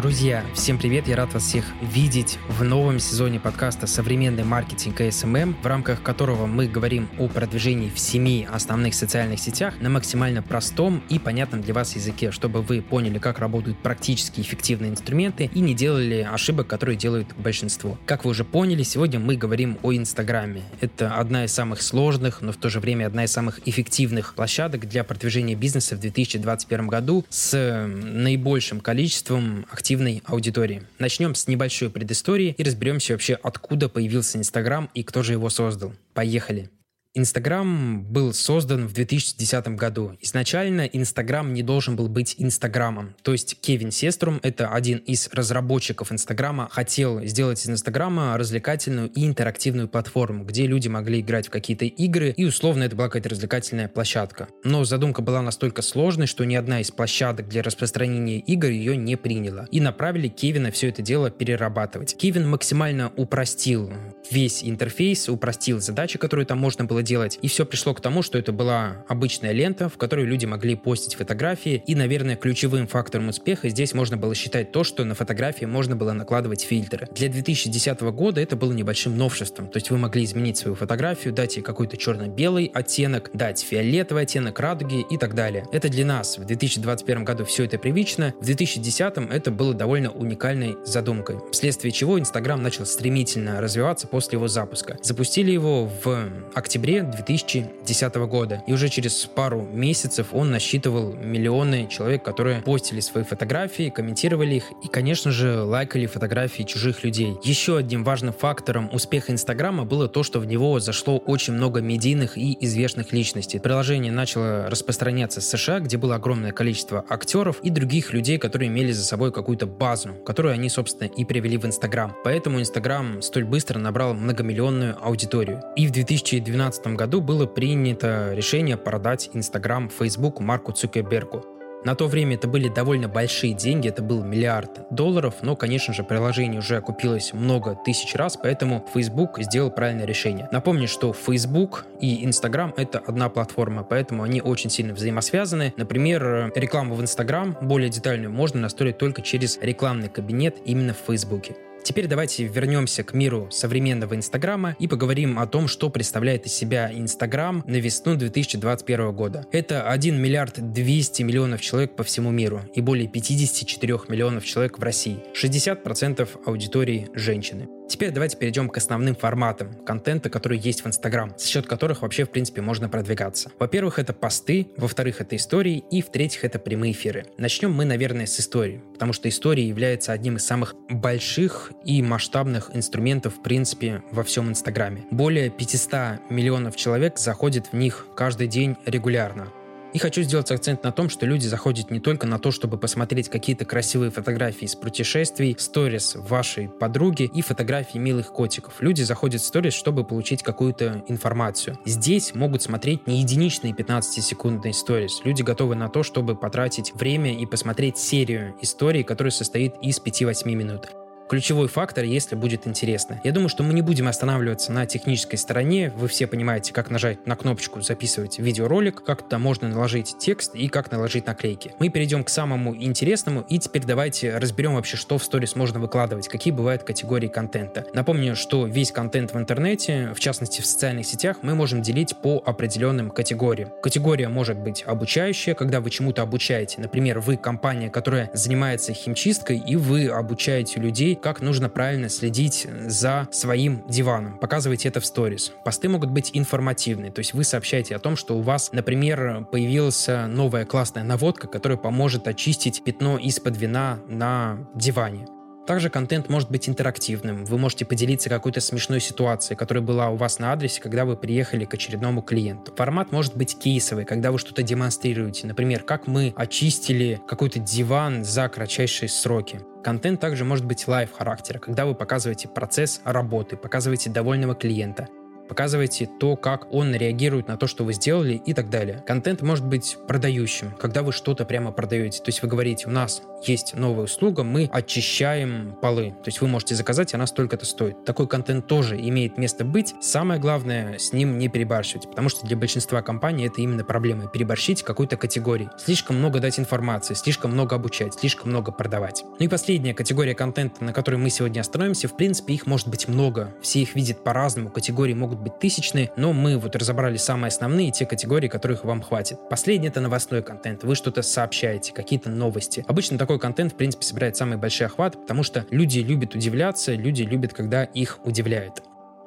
Друзья, всем привет! Я рад вас всех видеть в новом сезоне подкаста «Современный маркетинг и SMM», в рамках которого мы говорим о продвижении в семи основных социальных сетях на максимально простом и понятном для вас языке, чтобы вы поняли, как работают практически эффективные инструменты и не делали ошибок, которые делают большинство. Как вы уже поняли, сегодня мы говорим о Инстаграме. Это одна из самых сложных, но в то же время одна из самых эффективных площадок для продвижения бизнеса в 2021 году с наибольшим количеством активной аудитории. Начнем с небольшой предыстории и разберемся вообще, откуда появился Инстаграм и кто же его создал. Поехали! Инстаграм был создан в 2010 году. Изначально Инстаграм не должен был быть Инстаграмом. То есть Кевин Сеструм, это один из разработчиков Инстаграма, хотел сделать из Инстаграма развлекательную и интерактивную платформу, где люди могли играть в какие-то игры, и условно это была какая-то развлекательная площадка. Но задумка была настолько сложной, что ни одна из площадок для распространения игр ее не приняла. И направили Кевина все это дело перерабатывать. Кевин максимально упростил весь интерфейс, упростил задачи, которые там можно было было делать. И все пришло к тому, что это была обычная лента, в которой люди могли постить фотографии. И, наверное, ключевым фактором успеха здесь можно было считать то, что на фотографии можно было накладывать фильтры. Для 2010 года это было небольшим новшеством. То есть вы могли изменить свою фотографию, дать ей какой-то черно-белый оттенок, дать фиолетовый оттенок радуги и так далее. Это для нас в 2021 году все это привычно. В 2010 это было довольно уникальной задумкой. Вследствие чего Инстаграм начал стремительно развиваться после его запуска. Запустили его в октябре октябре 2010 года. И уже через пару месяцев он насчитывал миллионы человек, которые постили свои фотографии, комментировали их и, конечно же, лайкали фотографии чужих людей. Еще одним важным фактором успеха Инстаграма было то, что в него зашло очень много медийных и известных личностей. Приложение начало распространяться в США, где было огромное количество актеров и других людей, которые имели за собой какую-то базу, которую они, собственно, и привели в Инстаграм. Поэтому Инстаграм столь быстро набрал многомиллионную аудиторию. И в 2012 2015 году было принято решение продать Инстаграм Facebook Марку Цукербергу. На то время это были довольно большие деньги, это был миллиард долларов, но, конечно же, приложение уже окупилось много тысяч раз, поэтому Facebook сделал правильное решение. Напомню, что Facebook и Instagram — это одна платформа, поэтому они очень сильно взаимосвязаны. Например, рекламу в Instagram более детальную можно настроить только через рекламный кабинет именно в Facebook. Теперь давайте вернемся к миру современного Инстаграма и поговорим о том, что представляет из себя Инстаграм на весну 2021 года. Это 1 миллиард 200 миллионов человек по всему миру и более 54 миллионов человек в России. 60% аудитории – женщины. Теперь давайте перейдем к основным форматам контента, которые есть в Инстаграм, за счет которых вообще, в принципе, можно продвигаться. Во-первых, это посты, во-вторых, это истории, и в-третьих, это прямые эфиры. Начнем мы, наверное, с истории, потому что история является одним из самых больших и масштабных инструментов, в принципе, во всем Инстаграме. Более 500 миллионов человек заходит в них каждый день регулярно. И хочу сделать акцент на том, что люди заходят не только на то, чтобы посмотреть какие-то красивые фотографии из путешествий, сторис вашей подруги и фотографии милых котиков. Люди заходят в сторис, чтобы получить какую-то информацию. Здесь могут смотреть не единичные 15-секундные сторис. Люди готовы на то, чтобы потратить время и посмотреть серию историй, которая состоит из 5-8 минут ключевой фактор, если будет интересно. Я думаю, что мы не будем останавливаться на технической стороне. Вы все понимаете, как нажать на кнопочку «Записывать видеоролик», как туда можно наложить текст и как наложить наклейки. Мы перейдем к самому интересному и теперь давайте разберем вообще, что в сторис можно выкладывать, какие бывают категории контента. Напомню, что весь контент в интернете, в частности в социальных сетях, мы можем делить по определенным категориям. Категория может быть обучающая, когда вы чему-то обучаете. Например, вы компания, которая занимается химчисткой, и вы обучаете людей, как нужно правильно следить за своим диваном. Показывайте это в сторис. Посты могут быть информативные, то есть вы сообщаете о том, что у вас, например, появилась новая классная наводка, которая поможет очистить пятно из-под вина на диване. Также контент может быть интерактивным. Вы можете поделиться какой-то смешной ситуацией, которая была у вас на адресе, когда вы приехали к очередному клиенту. Формат может быть кейсовый, когда вы что-то демонстрируете. Например, как мы очистили какой-то диван за кратчайшие сроки. Контент также может быть live характера, когда вы показываете процесс работы, показываете довольного клиента. Показываете то, как он реагирует на то, что вы сделали и так далее. Контент может быть продающим, когда вы что-то прямо продаете. То есть вы говорите, у нас есть новая услуга, мы очищаем полы. То есть вы можете заказать, она столько-то стоит. Такой контент тоже имеет место быть. Самое главное, с ним не перебарщивать, потому что для большинства компаний это именно проблема. Переборщить какой-то категории. Слишком много дать информации, слишком много обучать, слишком много продавать. Ну и последняя категория контента, на которой мы сегодня остановимся, в принципе, их может быть много. Все их видят по-разному, категории могут быть тысячные, но мы вот разобрали самые основные, те категории, которых вам хватит. Последний — это новостной контент. Вы что-то сообщаете, какие-то новости. Обычно такой контент, в принципе, собирает самый большой охват, потому что люди любят удивляться, люди любят, когда их удивляют.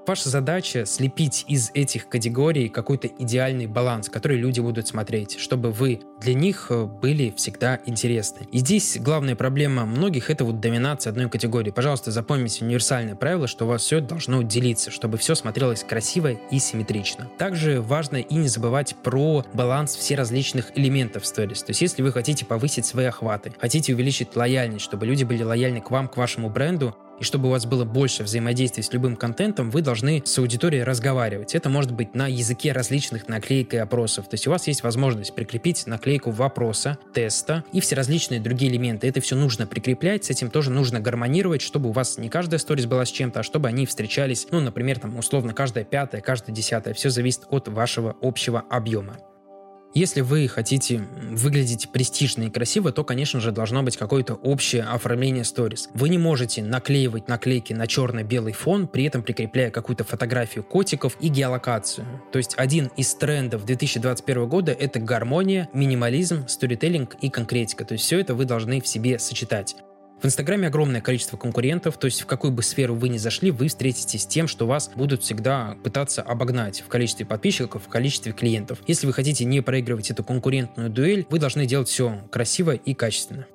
Ваша задача слепить из этих категорий какой-то идеальный баланс, который люди будут смотреть, чтобы вы для них э, были всегда интересны. И здесь главная проблема многих это вот доминация одной категории. Пожалуйста, запомните универсальное правило, что у вас все должно делиться, чтобы все смотрелось красиво и симметрично. Также важно и не забывать про баланс все различных элементов сторис. То есть если вы хотите повысить свои охваты, хотите увеличить лояльность, чтобы люди были лояльны к вам, к вашему бренду, и чтобы у вас было больше взаимодействия с любым контентом, вы должны с аудиторией разговаривать. Это может быть на языке различных наклеек и опросов. То есть у вас есть возможность прикрепить наклейку вопроса, теста и все различные другие элементы. Это все нужно прикреплять, с этим тоже нужно гармонировать, чтобы у вас не каждая сторис была с чем-то, а чтобы они встречались, ну, например, там, условно, каждая пятая, каждая десятая. Все зависит от вашего общего объема. Если вы хотите выглядеть престижно и красиво, то, конечно же, должно быть какое-то общее оформление сторис. Вы не можете наклеивать наклейки на черно-белый фон, при этом прикрепляя какую-то фотографию котиков и геолокацию. То есть один из трендов 2021 года — это гармония, минимализм, сторителлинг и конкретика. То есть все это вы должны в себе сочетать. В Инстаграме огромное количество конкурентов, то есть в какую бы сферу вы ни зашли, вы встретитесь с тем, что вас будут всегда пытаться обогнать в количестве подписчиков, в количестве клиентов. Если вы хотите не проигрывать эту конкурентную дуэль, вы должны делать все красиво и качественно.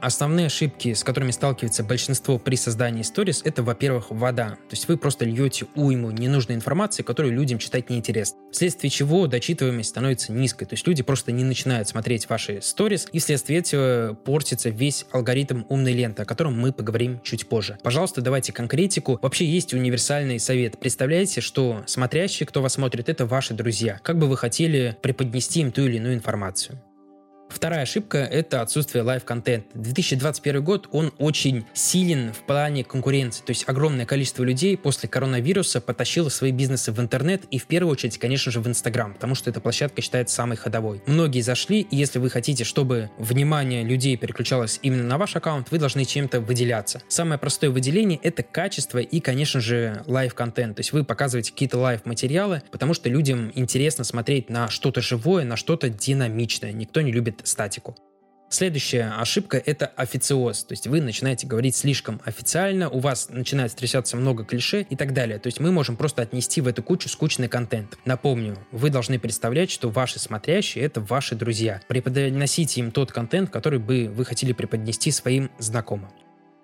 Основные ошибки, с которыми сталкивается большинство при создании сторис, это, во-первых, вода. То есть вы просто льете уйму ненужной информации, которую людям читать неинтересно. Вследствие чего дочитываемость становится низкой. То есть люди просто не начинают смотреть ваши сторис, и вследствие этого портится весь алгоритм умной ленты, о котором мы поговорим чуть позже. Пожалуйста, давайте конкретику. Вообще есть универсальный совет. Представляете, что смотрящие, кто вас смотрит, это ваши друзья. Как бы вы хотели преподнести им ту или иную информацию? Вторая ошибка – это отсутствие live-контента. 2021 год, он очень силен в плане конкуренции. То есть огромное количество людей после коронавируса потащило свои бизнесы в интернет и в первую очередь, конечно же, в Инстаграм, потому что эта площадка считается самой ходовой. Многие зашли, и если вы хотите, чтобы внимание людей переключалось именно на ваш аккаунт, вы должны чем-то выделяться. Самое простое выделение – это качество и, конечно же, live-контент. То есть вы показываете какие-то live-материалы, потому что людям интересно смотреть на что-то живое, на что-то динамичное. Никто не любит статику. Следующая ошибка – это официоз. То есть вы начинаете говорить слишком официально, у вас начинает встречаться много клише и так далее. То есть мы можем просто отнести в эту кучу скучный контент. Напомню, вы должны представлять, что ваши смотрящие – это ваши друзья. Преподносите им тот контент, который бы вы хотели преподнести своим знакомым.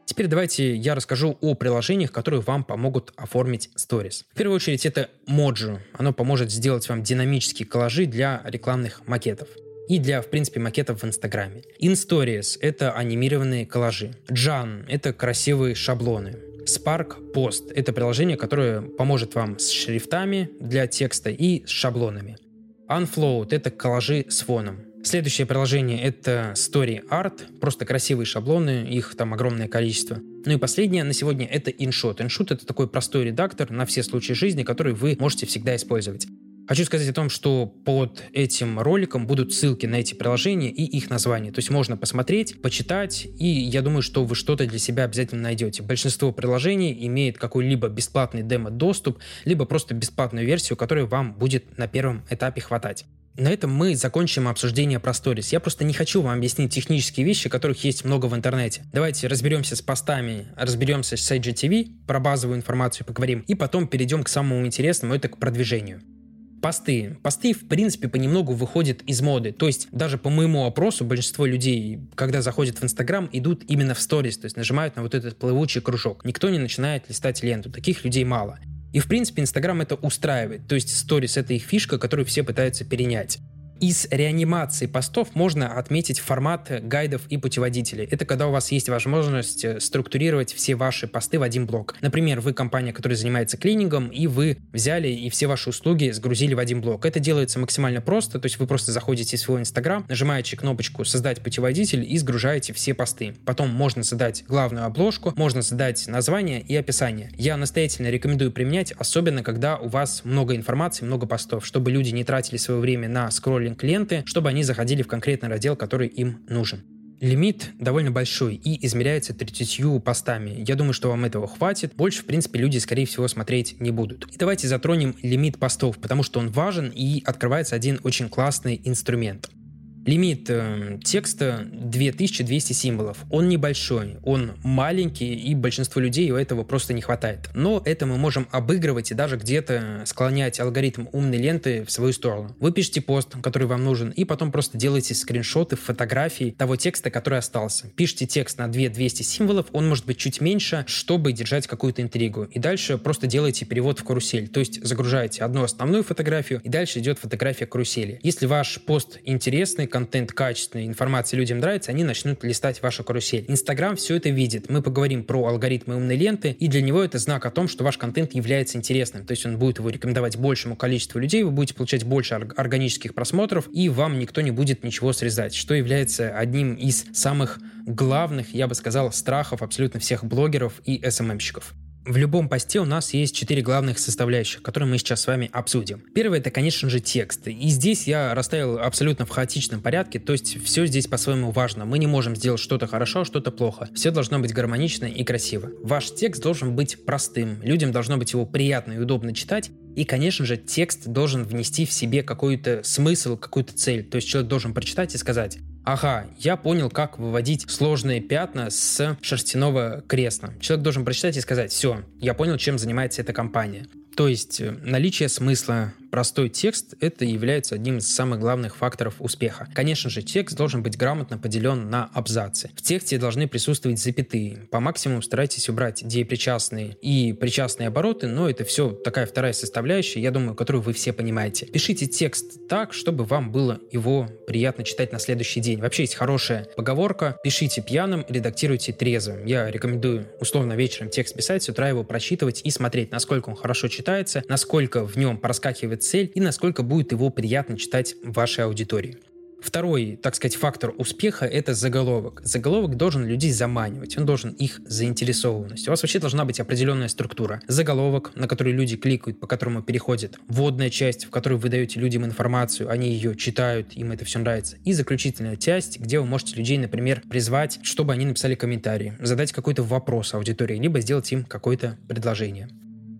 Теперь давайте я расскажу о приложениях, которые вам помогут оформить сторис. В первую очередь это Mojo. Оно поможет сделать вам динамические коллажи для рекламных макетов и для, в принципе, макетов в Инстаграме. InStories — это анимированные коллажи. Jan — это красивые шаблоны. Spark Post — это приложение, которое поможет вам с шрифтами для текста и с шаблонами. Unfloat — это коллажи с фоном. Следующее приложение — это Story Art, просто красивые шаблоны, их там огромное количество. Ну и последнее на сегодня — это InShot. InShot — это такой простой редактор на все случаи жизни, который вы можете всегда использовать. Хочу сказать о том, что под этим роликом будут ссылки на эти приложения и их названия. То есть можно посмотреть, почитать, и я думаю, что вы что-то для себя обязательно найдете. Большинство приложений имеет какой-либо бесплатный демо-доступ, либо просто бесплатную версию, которая вам будет на первом этапе хватать. На этом мы закончим обсуждение про сторис. Я просто не хочу вам объяснить технические вещи, которых есть много в интернете. Давайте разберемся с постами, разберемся с IGTV, про базовую информацию поговорим, и потом перейдем к самому интересному, это к продвижению посты. Посты, в принципе, понемногу выходят из моды. То есть даже по моему опросу большинство людей, когда заходят в Инстаграм, идут именно в сторис, то есть нажимают на вот этот плывучий кружок. Никто не начинает листать ленту. Таких людей мало. И, в принципе, Инстаграм это устраивает. То есть сторис — это их фишка, которую все пытаются перенять. Из реанимации постов можно отметить формат гайдов и путеводителей. Это когда у вас есть возможность э, структурировать все ваши посты в один блок. Например, вы компания, которая занимается клинингом, и вы взяли и все ваши услуги сгрузили в один блок. Это делается максимально просто, то есть вы просто заходите в свой Инстаграм, нажимаете кнопочку «Создать путеводитель» и сгружаете все посты. Потом можно задать главную обложку, можно задать название и описание. Я настоятельно рекомендую применять, особенно когда у вас много информации, много постов, чтобы люди не тратили свое время на скроллинг скроллинг ленты, чтобы они заходили в конкретный раздел, который им нужен. Лимит довольно большой и измеряется 30 постами. Я думаю, что вам этого хватит. Больше, в принципе, люди, скорее всего, смотреть не будут. И давайте затронем лимит постов, потому что он важен и открывается один очень классный инструмент. Лимит э, текста 2200 символов. Он небольшой, он маленький, и большинству людей у этого просто не хватает. Но это мы можем обыгрывать и даже где-то склонять алгоритм умной ленты в свою сторону. Вы пишете пост, который вам нужен, и потом просто делаете скриншоты, фотографии того текста, который остался. Пишите текст на 2200 символов, он может быть чуть меньше, чтобы держать какую-то интригу. И дальше просто делаете перевод в карусель. То есть загружаете одну основную фотографию, и дальше идет фотография карусели. Если ваш пост интересный, контент качественный, информация людям нравится, они начнут листать вашу карусель. Инстаграм все это видит. Мы поговорим про алгоритмы умной ленты, и для него это знак о том, что ваш контент является интересным. То есть он будет его рекомендовать большему количеству людей, вы будете получать больше органических просмотров, и вам никто не будет ничего срезать, что является одним из самых главных, я бы сказал, страхов абсолютно всех блогеров и СММщиков. В любом посте у нас есть четыре главных составляющих, которые мы сейчас с вами обсудим. Первое это, конечно же, текст. И здесь я расставил абсолютно в хаотичном порядке, то есть все здесь по-своему важно. Мы не можем сделать что-то хорошо, что-то плохо. Все должно быть гармонично и красиво. Ваш текст должен быть простым, людям должно быть его приятно и удобно читать, и, конечно же, текст должен внести в себе какой-то смысл, какую-то цель. То есть человек должен прочитать и сказать, Ага, я понял, как выводить сложные пятна с шерстяного кресла. Человек должен прочитать и сказать, все, я понял, чем занимается эта компания. То есть э, наличие смысла, простой текст – это является одним из самых главных факторов успеха. Конечно же, текст должен быть грамотно поделен на абзацы. В тексте должны присутствовать запятые. По максимуму старайтесь убрать деепричастные и причастные обороты, но это все такая вторая составляющая, я думаю, которую вы все понимаете. Пишите текст так, чтобы вам было его приятно читать на следующий день. Вообще есть хорошая поговорка «пишите пьяным, редактируйте трезвым». Я рекомендую условно вечером текст писать, с утра его прочитывать и смотреть, насколько он хорошо читается читается, насколько в нем проскакивает цель и насколько будет его приятно читать вашей аудитории. Второй, так сказать, фактор успеха – это заголовок. Заголовок должен людей заманивать, он должен их заинтересованность. У вас вообще должна быть определенная структура. Заголовок, на который люди кликают, по которому переходят. Вводная часть, в которой вы даете людям информацию, они ее читают, им это все нравится. И заключительная часть, где вы можете людей, например, призвать, чтобы они написали комментарии, задать какой-то вопрос аудитории, либо сделать им какое-то предложение.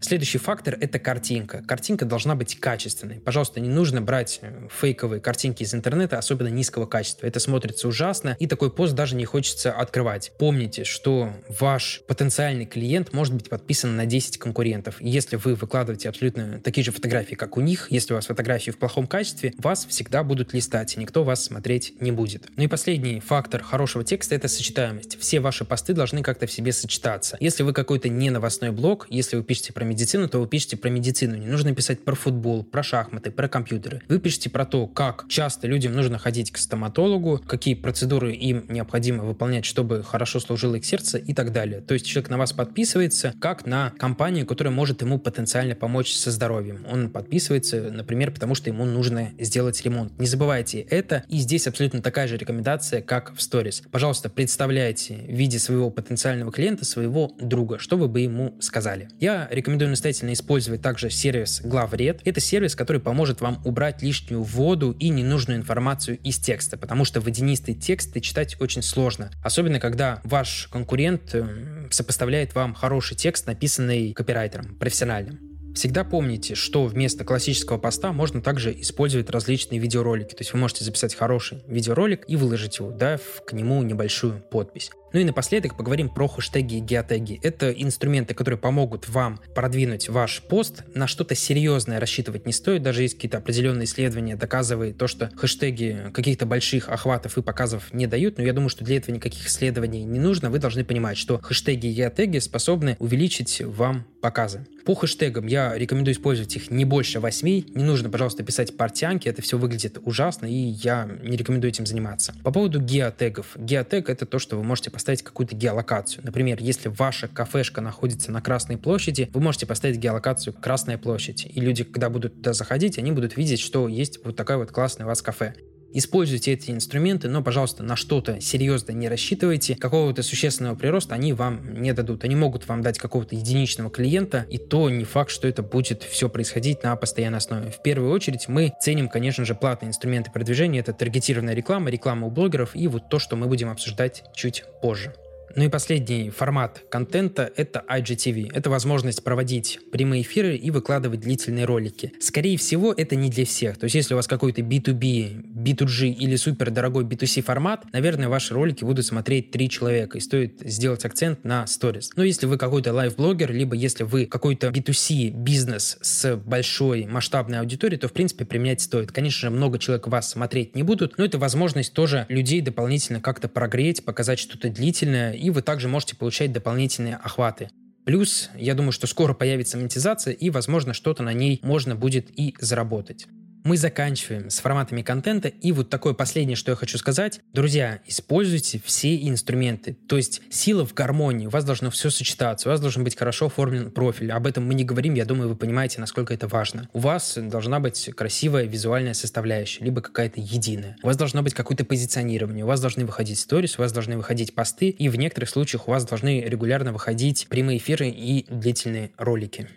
Следующий фактор — это картинка. Картинка должна быть качественной. Пожалуйста, не нужно брать э, фейковые картинки из интернета, особенно низкого качества. Это смотрится ужасно, и такой пост даже не хочется открывать. Помните, что ваш потенциальный клиент может быть подписан на 10 конкурентов. И если вы выкладываете абсолютно такие же фотографии, как у них, если у вас фотографии в плохом качестве, вас всегда будут листать, и никто вас смотреть не будет. Ну и последний фактор хорошего текста — это сочетаемость. Все ваши посты должны как-то в себе сочетаться. Если вы какой-то не новостной блог, если вы пишете про медицину, то вы пишете про медицину. Не нужно писать про футбол, про шахматы, про компьютеры. Вы пишете про то, как часто людям нужно ходить к стоматологу, какие процедуры им необходимо выполнять, чтобы хорошо служило их сердце и так далее. То есть человек на вас подписывается как на компанию, которая может ему потенциально помочь со здоровьем. Он подписывается, например, потому что ему нужно сделать ремонт. Не забывайте это. И здесь абсолютно такая же рекомендация, как в сторис. Пожалуйста, представляйте в виде своего потенциального клиента своего друга, что вы бы ему сказали. Я рекомендую рекомендую настоятельно использовать также сервис Главред. Это сервис, который поможет вам убрать лишнюю воду и ненужную информацию из текста, потому что водянистые тексты читать очень сложно. Особенно, когда ваш конкурент э, сопоставляет вам хороший текст, написанный копирайтером, профессиональным. Всегда помните, что вместо классического поста можно также использовать различные видеоролики. То есть вы можете записать хороший видеоролик и выложить его, дав к нему небольшую подпись. Ну и напоследок поговорим про хэштеги и геотеги. Это инструменты, которые помогут вам продвинуть ваш пост. На что-то серьезное рассчитывать не стоит, даже есть какие-то определенные исследования, доказывают то, что хэштеги каких-то больших охватов и показов не дают, но я думаю, что для этого никаких исследований не нужно. Вы должны понимать, что хэштеги и геотеги способны увеличить вам показы. По хэштегам я рекомендую использовать их не больше 8. Не нужно, пожалуйста, писать портянки, это все выглядит ужасно, и я не рекомендую этим заниматься. По поводу геотегов. Геотег — это то, что вы можете поставить какую-то геолокацию. Например, если ваша кафешка находится на Красной площади, вы можете поставить геолокацию «Красная площадь». И люди, когда будут туда заходить, они будут видеть, что есть вот такая вот классная у вас кафе. Используйте эти инструменты, но, пожалуйста, на что-то серьезно не рассчитывайте. Какого-то существенного прироста они вам не дадут. Они могут вам дать какого-то единичного клиента, и то не факт, что это будет все происходить на постоянной основе. В первую очередь мы ценим, конечно же, платные инструменты продвижения. Это таргетированная реклама, реклама у блогеров и вот то, что мы будем обсуждать чуть позже. Ну и последний формат контента — это IGTV. Это возможность проводить прямые эфиры и выкладывать длительные ролики. Скорее всего, это не для всех. То есть если у вас какой-то B2B, B2G или супер дорогой B2C формат, наверное, ваши ролики будут смотреть три человека, и стоит сделать акцент на stories. Но если вы какой-то live-блогер, либо если вы какой-то B2C бизнес с большой масштабной аудиторией, то, в принципе, применять стоит. Конечно же, много человек вас смотреть не будут, но это возможность тоже людей дополнительно как-то прогреть, показать что-то длительное и вы также можете получать дополнительные охваты. Плюс, я думаю, что скоро появится монетизация, и, возможно, что-то на ней можно будет и заработать мы заканчиваем с форматами контента. И вот такое последнее, что я хочу сказать. Друзья, используйте все инструменты. То есть сила в гармонии. У вас должно все сочетаться. У вас должен быть хорошо оформлен профиль. Об этом мы не говорим. Я думаю, вы понимаете, насколько это важно. У вас должна быть красивая визуальная составляющая, либо какая-то единая. У вас должно быть какое-то позиционирование. У вас должны выходить сторис, у вас должны выходить посты. И в некоторых случаях у вас должны регулярно выходить прямые эфиры и длительные ролики.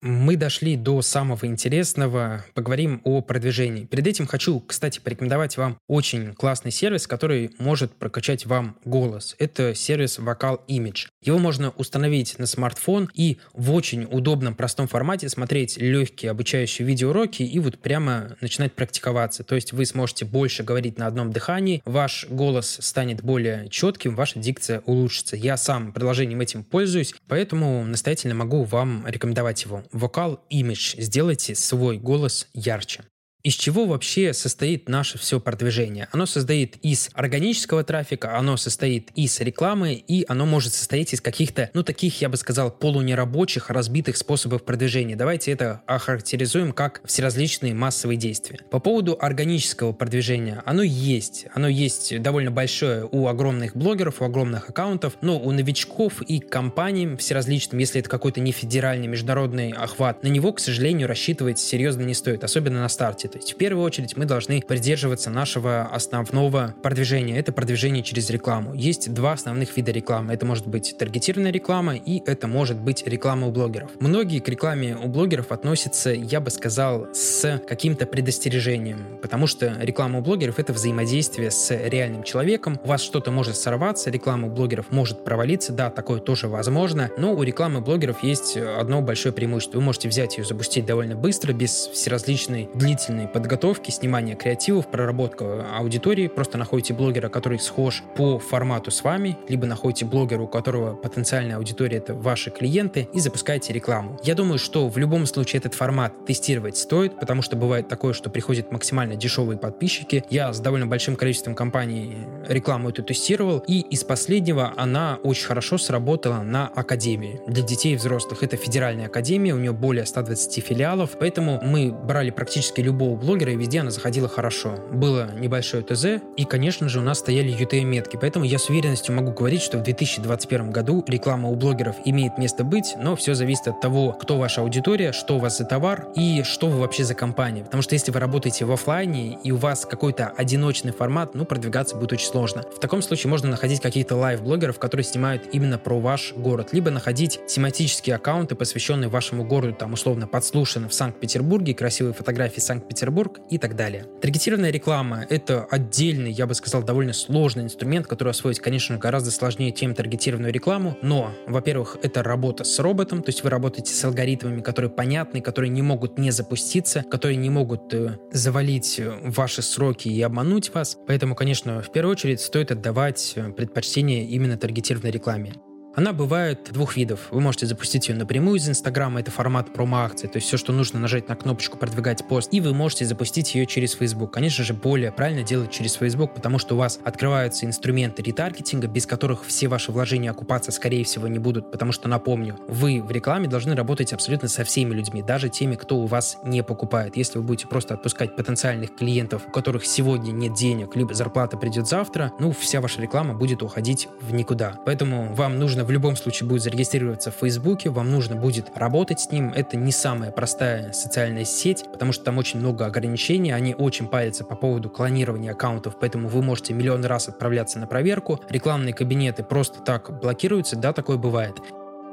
Мы дошли до самого интересного, поговорим о продвижении. Перед этим хочу, кстати, порекомендовать вам очень классный сервис, который может прокачать вам голос. Это сервис Vocal Image. Его можно установить на смартфон и в очень удобном, простом формате смотреть легкие обучающие видеоуроки и вот прямо начинать практиковаться. То есть вы сможете больше говорить на одном дыхании, ваш голос станет более четким, ваша дикция улучшится. Я сам приложением этим пользуюсь, поэтому настоятельно могу вам рекомендовать его. Вокал Image. Сделайте свой голос ярче. Из чего вообще состоит наше все продвижение? Оно состоит из органического трафика, оно состоит из рекламы, и оно может состоять из каких-то, ну, таких, я бы сказал, полунерабочих, разбитых способов продвижения. Давайте это охарактеризуем как всеразличные массовые действия. По поводу органического продвижения, оно есть. Оно есть довольно большое у огромных блогеров, у огромных аккаунтов, но у новичков и компаний всеразличным, если это какой-то не федеральный международный охват, на него, к сожалению, рассчитывать серьезно не стоит, особенно на старте. То есть в первую очередь мы должны придерживаться нашего основного продвижения. Это продвижение через рекламу. Есть два основных вида рекламы. Это может быть таргетированная реклама и это может быть реклама у блогеров. Многие к рекламе у блогеров относятся, я бы сказал, с каким-то предостережением, потому что реклама у блогеров это взаимодействие с реальным человеком. У вас что-то может сорваться, реклама у блогеров может провалиться, да, такое тоже возможно, но у рекламы блогеров есть одно большое преимущество. Вы можете взять ее, запустить довольно быстро, без всеразличной длительной длительной подготовки, снимания креативов, проработка аудитории. Просто находите блогера, который схож по формату с вами, либо находите блогера, у которого потенциальная аудитория — это ваши клиенты, и запускаете рекламу. Я думаю, что в любом случае этот формат тестировать стоит, потому что бывает такое, что приходят максимально дешевые подписчики. Я с довольно большим количеством компаний рекламу эту тестировал, и из последнего она очень хорошо сработала на академии для детей и взрослых. Это федеральная академия, у нее более 120 филиалов, поэтому мы брали практически любого любого блогера, и везде она заходила хорошо. Было небольшое ТЗ, и, конечно же, у нас стояли UTM-метки, поэтому я с уверенностью могу говорить, что в 2021 году реклама у блогеров имеет место быть, но все зависит от того, кто ваша аудитория, что у вас за товар и что вы вообще за компания. Потому что если вы работаете в офлайне и у вас какой-то одиночный формат, ну, продвигаться будет очень сложно. В таком случае можно находить каких-то лайв-блогеров, которые снимают именно про ваш город, либо находить тематические аккаунты, посвященные вашему городу, там, условно, подслушаны в Санкт-Петербурге, красивые фотографии Санкт-Петербурга, Санкт-Петербург и так далее. Таргетированная реклама — это отдельный, я бы сказал, довольно сложный инструмент, который освоить, конечно, гораздо сложнее, чем таргетированную рекламу, но, во-первых, это работа с роботом, то есть вы работаете с алгоритмами, которые понятны, которые не могут не запуститься, которые не могут э, завалить э, ваши сроки и обмануть вас. Поэтому, конечно, в первую очередь стоит отдавать э, предпочтение именно таргетированной рекламе. Она бывает двух видов. Вы можете запустить ее напрямую из Инстаграма, это формат промо-акции, то есть все, что нужно нажать на кнопочку «Продвигать пост», и вы можете запустить ее через Facebook. Конечно же, более правильно делать через Facebook, потому что у вас открываются инструменты ретаргетинга, без которых все ваши вложения окупаться, скорее всего, не будут, потому что, напомню, вы в рекламе должны работать абсолютно со всеми людьми, даже теми, кто у вас не покупает. Если вы будете просто отпускать потенциальных клиентов, у которых сегодня нет денег, либо зарплата придет завтра, ну, вся ваша реклама будет уходить в никуда. Поэтому вам нужно в любом случае будет зарегистрироваться в Фейсбуке, вам нужно будет работать с ним. Это не самая простая социальная сеть, потому что там очень много ограничений, они очень парятся по поводу клонирования аккаунтов, поэтому вы можете миллион раз отправляться на проверку. Рекламные кабинеты просто так блокируются, да, такое бывает.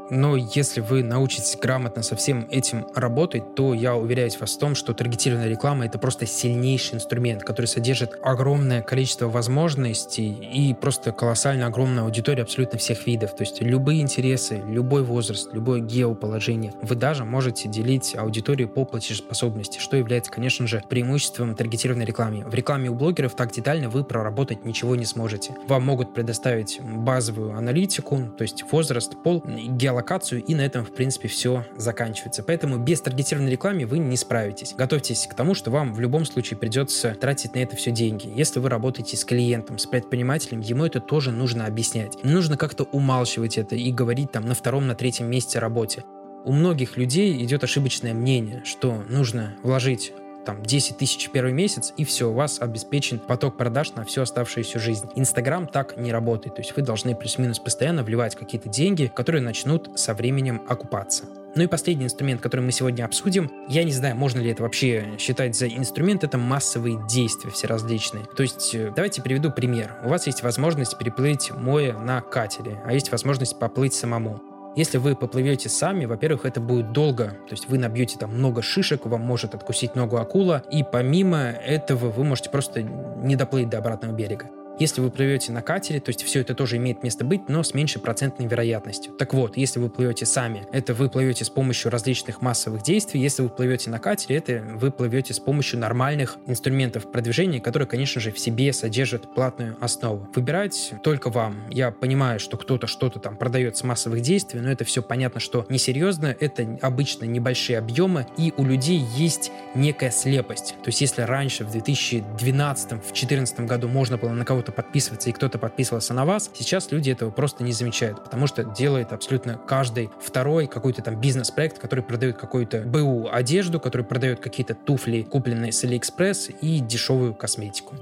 Но если вы научитесь грамотно со всем этим работать, то я уверяюсь вас в том, что таргетированная реклама — это просто сильнейший инструмент, который содержит огромное количество возможностей и просто колоссально огромная аудитория абсолютно всех видов. То есть любые интересы, любой возраст, любое геоположение. Вы даже можете делить аудиторию по платежеспособности, что является, конечно же, преимуществом таргетированной рекламы. В рекламе у блогеров так детально вы проработать ничего не сможете. Вам могут предоставить базовую аналитику, то есть возраст, пол, геолокацию, геолокацию, и на этом, в принципе, все заканчивается. Поэтому без таргетированной рекламы вы не справитесь. Готовьтесь к тому, что вам в любом случае придется тратить на это все деньги. Если вы работаете с клиентом, с предпринимателем, ему это тоже нужно объяснять. Нужно как-то умалчивать это и говорить там на втором, на третьем месте работе. У многих людей идет ошибочное мнение, что нужно вложить там 10 тысяч первый месяц, и все, у вас обеспечен поток продаж на всю оставшуюся жизнь. Инстаграм так не работает, то есть вы должны плюс-минус постоянно вливать какие-то деньги, которые начнут со временем окупаться. Ну и последний инструмент, который мы сегодня обсудим, я не знаю, можно ли это вообще считать за инструмент, это массовые действия все различные. То есть, э, давайте приведу пример. У вас есть возможность переплыть море на катере, а есть возможность поплыть самому. Если вы поплывете сами, во-первых, это будет долго, то есть вы набьете там много шишек, вам может откусить ногу акула, и помимо этого вы можете просто не доплыть до обратного берега. Если вы плывете на катере, то есть все это тоже имеет место быть, но с меньшей процентной вероятностью. Так вот, если вы плывете сами, это вы плывете с помощью различных массовых действий. Если вы плывете на катере, это вы плывете с помощью нормальных инструментов продвижения, которые, конечно же, в себе содержат платную основу. Выбирать только вам. Я понимаю, что кто-то что-то там продает с массовых действий, но это все понятно, что несерьезно, это обычно небольшие объемы, и у людей есть некая слепость. То есть если раньше, в 2012-2014 году можно было на кого-то кого-то подписываться, и кто-то подписывался на вас, сейчас люди этого просто не замечают, потому что делает абсолютно каждый второй какой-то там бизнес-проект, который продает какую-то БУ одежду, который продает какие-то туфли, купленные с Алиэкспресс и дешевую косметику.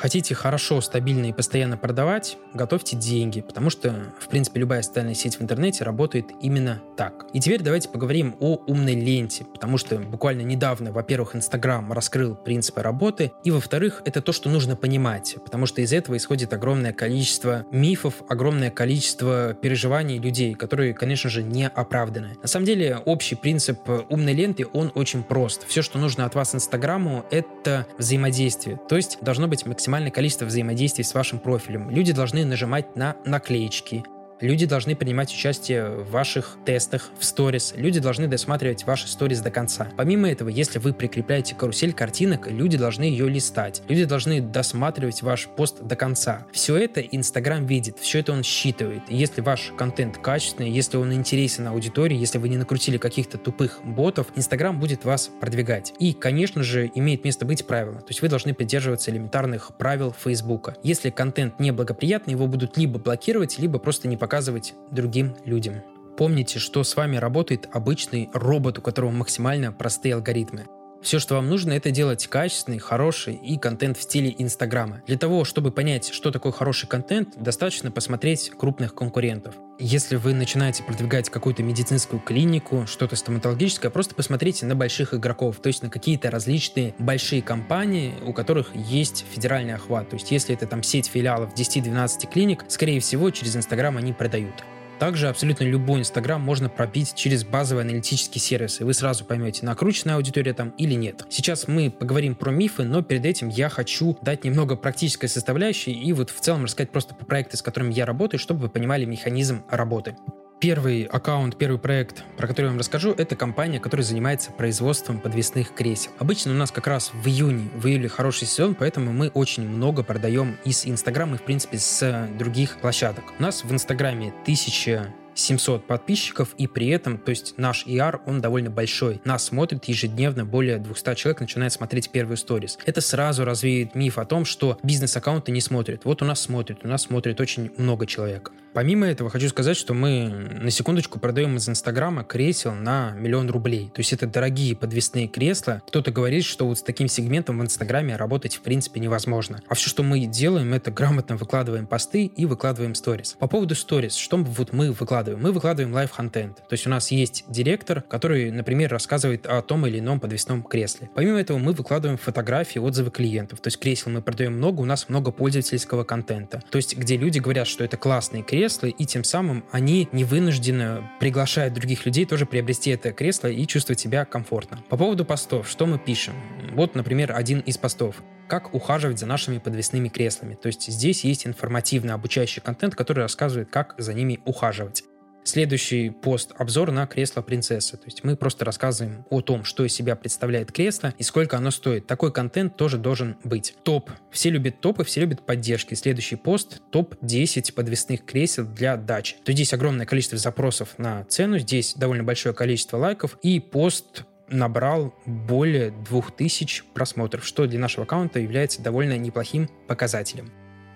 Хотите хорошо, стабильно и постоянно продавать, готовьте деньги, потому что, в принципе, любая социальная сеть в интернете работает именно так. И теперь давайте поговорим о умной ленте, потому что буквально недавно, во-первых, Инстаграм раскрыл принципы работы, и, во-вторых, это то, что нужно понимать, потому что из этого исходит огромное количество мифов, огромное количество переживаний людей, которые, конечно же, не оправданы. На самом деле, общий принцип умной ленты, он очень прост. Все, что нужно от вас Инстаграму, это взаимодействие, то есть должно быть максимально максимальное количество взаимодействий с вашим профилем. Люди должны нажимать на наклеечки, Люди должны принимать участие в ваших тестах, в сторис. Люди должны досматривать ваши сторис до конца. Помимо этого, если вы прикрепляете карусель картинок, люди должны ее листать. Люди должны досматривать ваш пост до конца. Все это Инстаграм видит, все это он считывает. Если ваш контент качественный, если он интересен аудитории, если вы не накрутили каких-то тупых ботов, Инстаграм будет вас продвигать. И, конечно же, имеет место быть правило. То есть вы должны придерживаться элементарных правил Фейсбука. Если контент неблагоприятный, его будут либо блокировать, либо просто не показывать показывать другим людям. Помните, что с вами работает обычный робот, у которого максимально простые алгоритмы. Все, что вам нужно, это делать качественный, хороший и контент в стиле Инстаграма. Для того, чтобы понять, что такое хороший контент, достаточно посмотреть крупных конкурентов. Если вы начинаете продвигать какую-то медицинскую клинику, что-то стоматологическое, просто посмотрите на больших игроков, то есть на какие-то различные большие компании, у которых есть федеральный охват. То есть если это там сеть филиалов 10-12 клиник, скорее всего, через Инстаграм они продают. Также абсолютно любой Инстаграм можно пробить через базовые аналитические сервисы. Вы сразу поймете, накрученная аудитория там или нет. Сейчас мы поговорим про мифы, но перед этим я хочу дать немного практической составляющей и вот в целом рассказать просто про проекты, с которыми я работаю, чтобы вы понимали механизм работы. Первый аккаунт, первый проект, про который я вам расскажу, это компания, которая занимается производством подвесных кресел. Обычно у нас как раз в июне, в июле хороший сезон, поэтому мы очень много продаем из Инстаграма и, в принципе, с других площадок. У нас в Инстаграме 1000 700 подписчиков, и при этом, то есть наш ER, он довольно большой. Нас смотрит ежедневно более 200 человек, начинает смотреть первые сторис. Это сразу развеет миф о том, что бизнес-аккаунты не смотрят. Вот у нас смотрит, у нас смотрит очень много человек. Помимо этого, хочу сказать, что мы на секундочку продаем из Инстаграма кресел на миллион рублей. То есть это дорогие подвесные кресла. Кто-то говорит, что вот с таким сегментом в Инстаграме работать в принципе невозможно. А все, что мы делаем, это грамотно выкладываем посты и выкладываем сторис. По поводу сторис, что вот мы выкладываем? Мы выкладываем live-контент. То есть у нас есть директор, который, например, рассказывает о том или ином подвесном кресле. Помимо этого, мы выкладываем фотографии, отзывы клиентов. То есть кресел мы продаем много, у нас много пользовательского контента. То есть где люди говорят, что это классные кресла, и тем самым они не вынуждены, приглашая других людей, тоже приобрести это кресло и чувствовать себя комфортно. По поводу постов, что мы пишем? Вот, например, один из постов как ухаживать за нашими подвесными креслами. То есть здесь есть информативный обучающий контент, который рассказывает, как за ними ухаживать. Следующий пост – обзор на кресло принцессы. То есть мы просто рассказываем о том, что из себя представляет кресло и сколько оно стоит. Такой контент тоже должен быть. Топ. Все любят топы, все любят поддержки. Следующий пост – топ-10 подвесных кресел для дачи. То здесь огромное количество запросов на цену, здесь довольно большое количество лайков и пост набрал более 2000 просмотров, что для нашего аккаунта является довольно неплохим показателем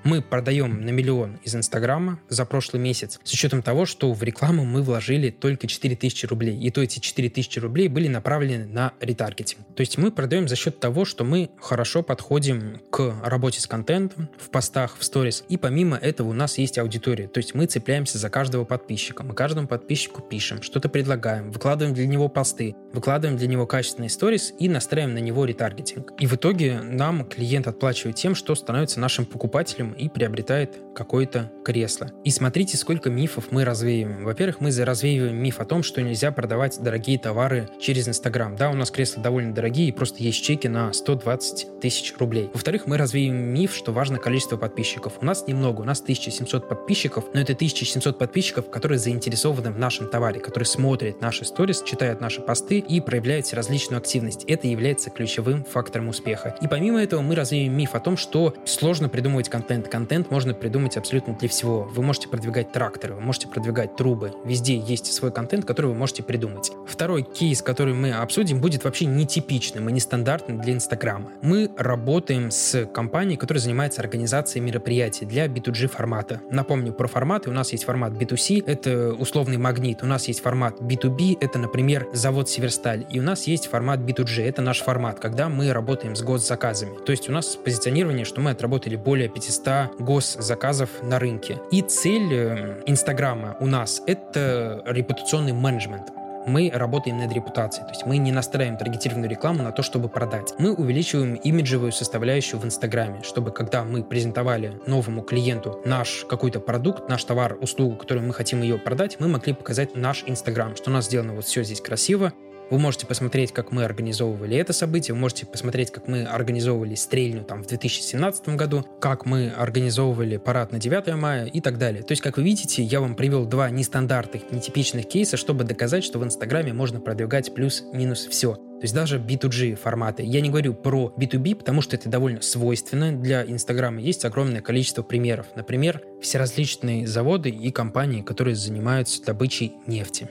мы продаем на миллион из Инстаграма за прошлый месяц, с учетом того, что в рекламу мы вложили только 4000 рублей. И то эти 4000 рублей были направлены на ретаргетинг. То есть мы продаем за счет того, что мы хорошо подходим к работе с контентом, в постах, в сторис. И помимо этого у нас есть аудитория. То есть мы цепляемся за каждого подписчика. Мы каждому подписчику пишем, что-то предлагаем, выкладываем для него посты, выкладываем для него качественные сторис и настраиваем на него ретаргетинг. И в итоге нам клиент отплачивает тем, что становится нашим покупателем и приобретает какое-то кресло. И смотрите, сколько мифов мы развеиваем. Во-первых, мы развеиваем миф о том, что нельзя продавать дорогие товары через Инстаграм. Да, у нас кресла довольно дорогие, и просто есть чеки на 120 тысяч рублей. Во-вторых, мы развеиваем миф, что важно количество подписчиков. У нас немного, у нас 1700 подписчиков, но это 1700 подписчиков, которые заинтересованы в нашем товаре, которые смотрят наши сторис, читают наши посты и проявляют различную активность. Это является ключевым фактором успеха. И помимо этого мы развеем миф о том, что сложно придумывать контент контент. Контент можно придумать абсолютно для всего. Вы можете продвигать тракторы, вы можете продвигать трубы. Везде есть свой контент, который вы можете придумать. Второй кейс, который мы обсудим, будет вообще нетипичным и нестандартным для Инстаграма. Мы работаем с компанией, которая занимается организацией мероприятий для B2G формата. Напомню про форматы. У нас есть формат B2C, это условный магнит. У нас есть формат B2B, это, например, завод Северсталь. И у нас есть формат B2G, это наш формат, когда мы работаем с госзаказами. То есть у нас позиционирование, что мы отработали более 500 госзаказов на рынке. И цель э, Инстаграма у нас — это репутационный менеджмент мы работаем над репутацией. То есть мы не настраиваем таргетированную рекламу на то, чтобы продать. Мы увеличиваем имиджевую составляющую в Инстаграме, чтобы когда мы презентовали новому клиенту наш какой-то продукт, наш товар, услугу, которую мы хотим ее продать, мы могли показать наш Инстаграм, что у нас сделано вот все здесь красиво, вы можете посмотреть, как мы организовывали это событие, вы можете посмотреть, как мы организовывали стрельню там в 2017 году, как мы организовывали парад на 9 мая и так далее. То есть, как вы видите, я вам привел два нестандартных, нетипичных кейса, чтобы доказать, что в Инстаграме можно продвигать плюс-минус все. То есть даже B2G форматы. Я не говорю про B2B, потому что это довольно свойственно для Инстаграма. Есть огромное количество примеров. Например, все различные заводы и компании, которые занимаются добычей нефти.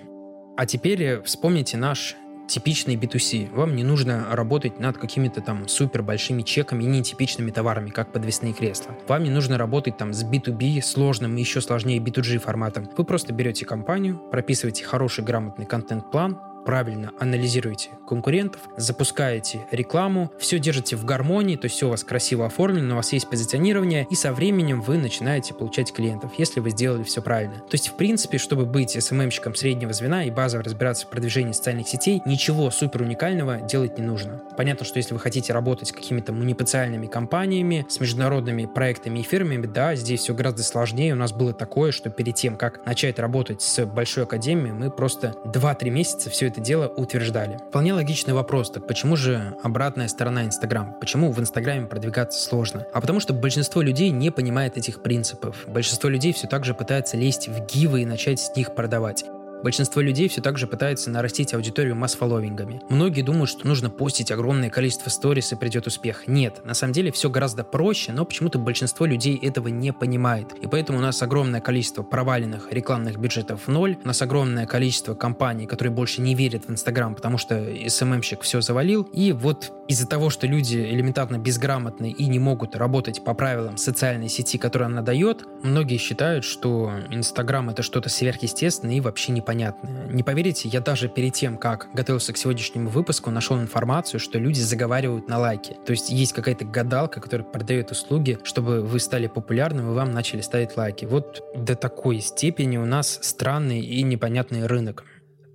А теперь вспомните наш типичный B2C. Вам не нужно работать над какими-то там супер большими чеками и нетипичными товарами, как подвесные кресла. Вам не нужно работать там с B2B, сложным и еще сложнее B2G форматом. Вы просто берете компанию, прописываете хороший грамотный контент-план, правильно анализируете конкурентов, запускаете рекламу, все держите в гармонии, то есть все у вас красиво оформлено, у вас есть позиционирование, и со временем вы начинаете получать клиентов, если вы сделали все правильно. То есть, в принципе, чтобы быть SMM-щиком среднего звена и базово разбираться в продвижении социальных сетей, ничего супер уникального делать не нужно. Понятно, что если вы хотите работать с какими-то муниципальными компаниями, с международными проектами и фирмами, да, здесь все гораздо сложнее. У нас было такое, что перед тем, как начать работать с большой академией, мы просто 2-3 месяца все это дело утверждали. Вполне логичный вопрос, так почему же обратная сторона Инстаграм? Почему в Инстаграме продвигаться сложно? А потому что большинство людей не понимает этих принципов. Большинство людей все так же пытается лезть в гивы и начать с них продавать. Большинство людей все так же пытаются нарастить аудиторию масс-фолловингами. Многие думают, что нужно постить огромное количество сторис и придет успех. Нет, на самом деле все гораздо проще, но почему-то большинство людей этого не понимает. И поэтому у нас огромное количество проваленных рекламных бюджетов в ноль, у нас огромное количество компаний, которые больше не верят в Инстаграм, потому что СММщик все завалил. И вот из-за того, что люди элементарно безграмотны и не могут работать по правилам социальной сети, которую она дает, многие считают, что Инстаграм это что-то сверхъестественное и вообще непонятно непонятное. Не поверите, я даже перед тем, как готовился к сегодняшнему выпуску, нашел информацию, что люди заговаривают на лайки. То есть есть какая-то гадалка, которая продает услуги, чтобы вы стали популярным и вам начали ставить лайки. Вот до такой степени у нас странный и непонятный рынок.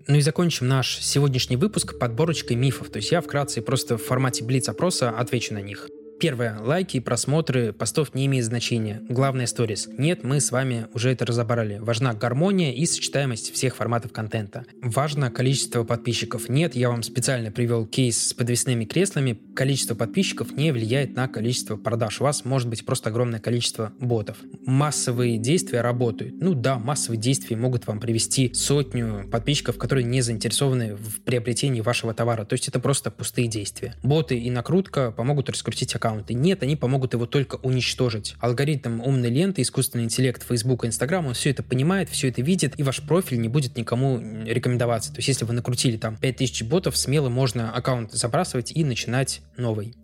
Ну и закончим наш сегодняшний выпуск подборочкой мифов. То есть я вкратце просто в формате блиц-опроса отвечу на них. Первое. Лайки и просмотры постов не имеют значения. Главное сторис. Нет, мы с вами уже это разобрали. Важна гармония и сочетаемость всех форматов контента. Важно количество подписчиков. Нет, я вам специально привел кейс с подвесными креслами. Количество подписчиков не влияет на количество продаж. У вас может быть просто огромное количество ботов. Массовые действия работают. Ну да, массовые действия могут вам привести сотню подписчиков, которые не заинтересованы в приобретении вашего товара. То есть это просто пустые действия. Боты и накрутка помогут раскрутить аккаунт аккаунты. Нет, они помогут его только уничтожить. Алгоритм умной ленты, искусственный интеллект Facebook и Instagram, он все это понимает, все это видит, и ваш профиль не будет никому рекомендоваться. То есть, если вы накрутили там 5000 ботов, смело можно аккаунт забрасывать и начинать новый.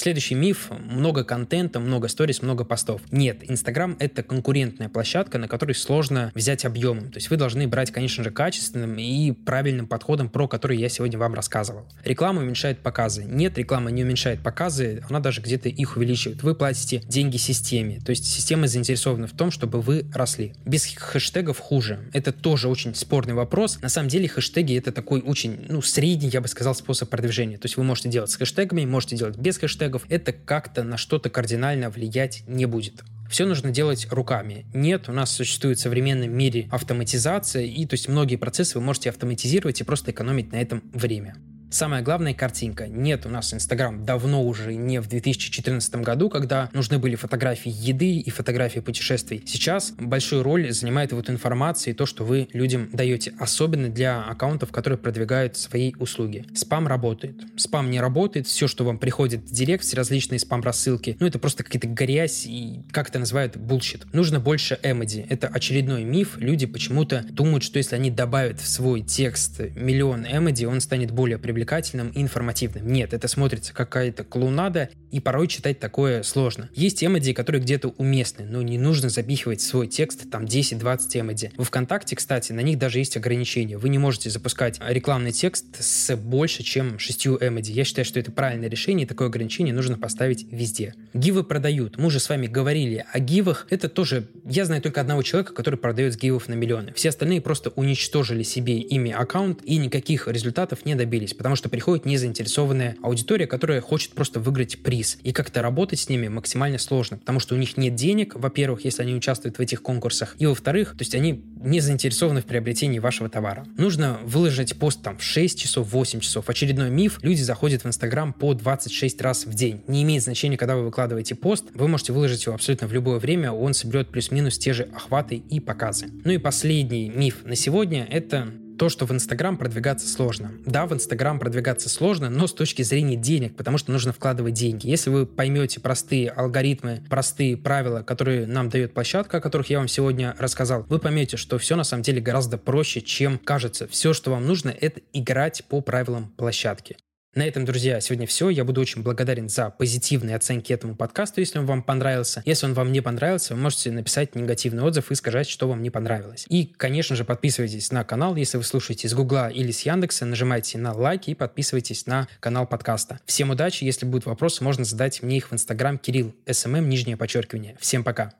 Следующий миф – много контента, много сторис, много постов. Нет, Инстаграм – это конкурентная площадка, на которой сложно взять объемом. То есть вы должны брать, конечно же, качественным и правильным подходом, про который я сегодня вам рассказывал. Реклама уменьшает показы. Нет, реклама не уменьшает показы, она даже где-то их увеличивает. Вы платите деньги системе. То есть система заинтересована в том, чтобы вы росли. Без хэштегов хуже. Это тоже очень спорный вопрос. На самом деле хэштеги – это такой очень, ну, средний, я бы сказал, способ продвижения. То есть вы можете делать с хэштегами, можете делать без хэштегов, хэштегов, это как-то на что-то кардинально влиять не будет все нужно делать руками. Нет, у нас существует в современном мире автоматизация, и то есть многие процессы вы можете автоматизировать и просто экономить на этом время. Самая главная картинка. Нет, у нас Инстаграм давно уже не в 2014 году, когда нужны были фотографии еды и фотографии путешествий. Сейчас большую роль занимает вот информация и то, что вы людям даете, особенно для аккаунтов, которые продвигают свои услуги. Спам работает. Спам не работает. Все, что вам приходит в директ, все различные спам-рассылки, ну это просто какие-то грязь и, как это называют, bullshit. Нужно больше эмодзи. Это очередной миф. Люди почему-то думают, что если они добавят в свой текст миллион эмодзи, он станет более привлекательным привлекательным и информативным. Нет, это смотрится какая-то клоунада, и порой читать такое сложно. Есть эмоди, которые где-то уместны, но не нужно запихивать свой текст там 10-20 эмоди. В ВКонтакте, кстати, на них даже есть ограничения. Вы не можете запускать рекламный текст с больше, чем 6 эмоди. Я считаю, что это правильное решение, и такое ограничение нужно поставить везде. Гивы продают. Мы уже с вами говорили о гивах. Это тоже... Я знаю только одного человека, который продает гивов на миллионы. Все остальные просто уничтожили себе ими аккаунт и никаких результатов не добились, потому потому что приходит незаинтересованная аудитория, которая хочет просто выиграть приз. И как-то работать с ними максимально сложно, потому что у них нет денег, во-первых, если они участвуют в этих конкурсах, и во-вторых, то есть они не заинтересованы в приобретении вашего товара. Нужно выложить пост там в 6 часов, 8 часов. Очередной миф, люди заходят в Инстаграм по 26 раз в день. Не имеет значения, когда вы выкладываете пост, вы можете выложить его абсолютно в любое время, он соберет плюс-минус те же охваты и показы. Ну и последний миф на сегодня — это то, что в Инстаграм продвигаться сложно. Да, в Инстаграм продвигаться сложно, но с точки зрения денег, потому что нужно вкладывать деньги. Если вы поймете простые алгоритмы, простые правила, которые нам дает площадка, о которых я вам сегодня рассказал, вы поймете, что все на самом деле гораздо проще, чем кажется. Все, что вам нужно, это играть по правилам площадки. На этом, друзья, сегодня все. Я буду очень благодарен за позитивные оценки этому подкасту, если он вам понравился. Если он вам не понравился, вы можете написать негативный отзыв и сказать, что вам не понравилось. И, конечно же, подписывайтесь на канал, если вы слушаете с Гугла или с Яндекса, нажимайте на лайки и подписывайтесь на канал подкаста. Всем удачи, если будут вопросы, можно задать мне их в Инстаграм Кирилл, SMM, нижнее подчеркивание. Всем пока.